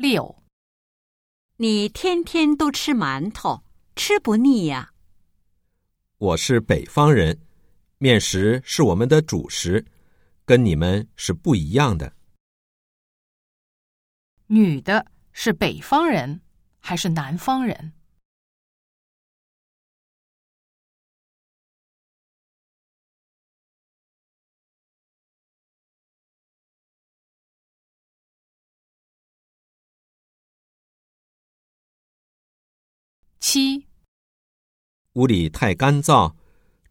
六，你天天都吃馒头，吃不腻呀、我是北方人，面食是我们的主食，跟你们是不一样的。女的是北方人还是南方人？七，屋里太干燥，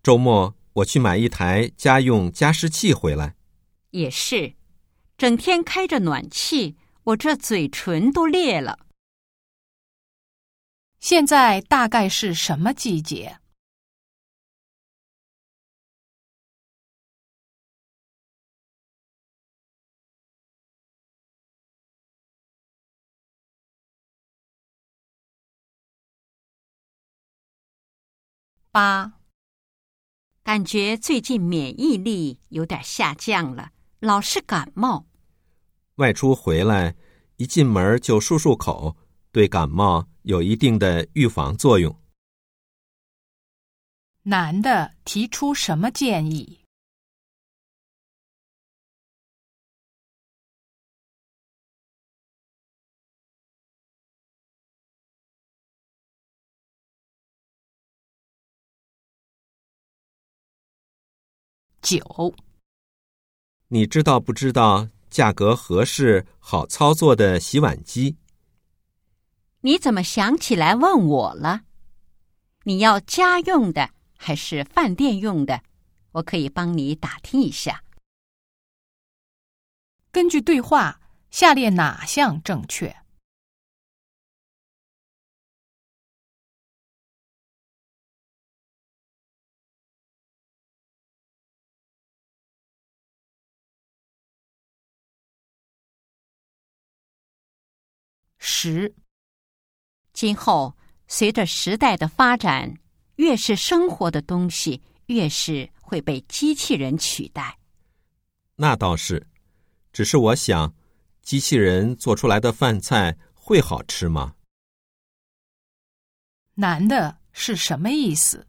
周末我去买一台家用加湿器回来。也是，整天开着暖气，我这嘴唇都裂了。现在大概是什么季节？八，感觉最近免疫力有点下降了，老是感冒。外出回来，一进门就漱漱口，对感冒有一定的预防作用。男的提出什么建议？九，你知道不知道价格合适、好操作的洗碗机？你怎么想起来问我了？你要家用的还是饭店用的？我可以帮你打听一下。根据对话，下列哪项正确？十，今后随着时代的发展，越是生活的东西，越是会被机器人取代。那倒是，只是我想，机器人做出来的饭菜会好吃吗？难的是什么意思？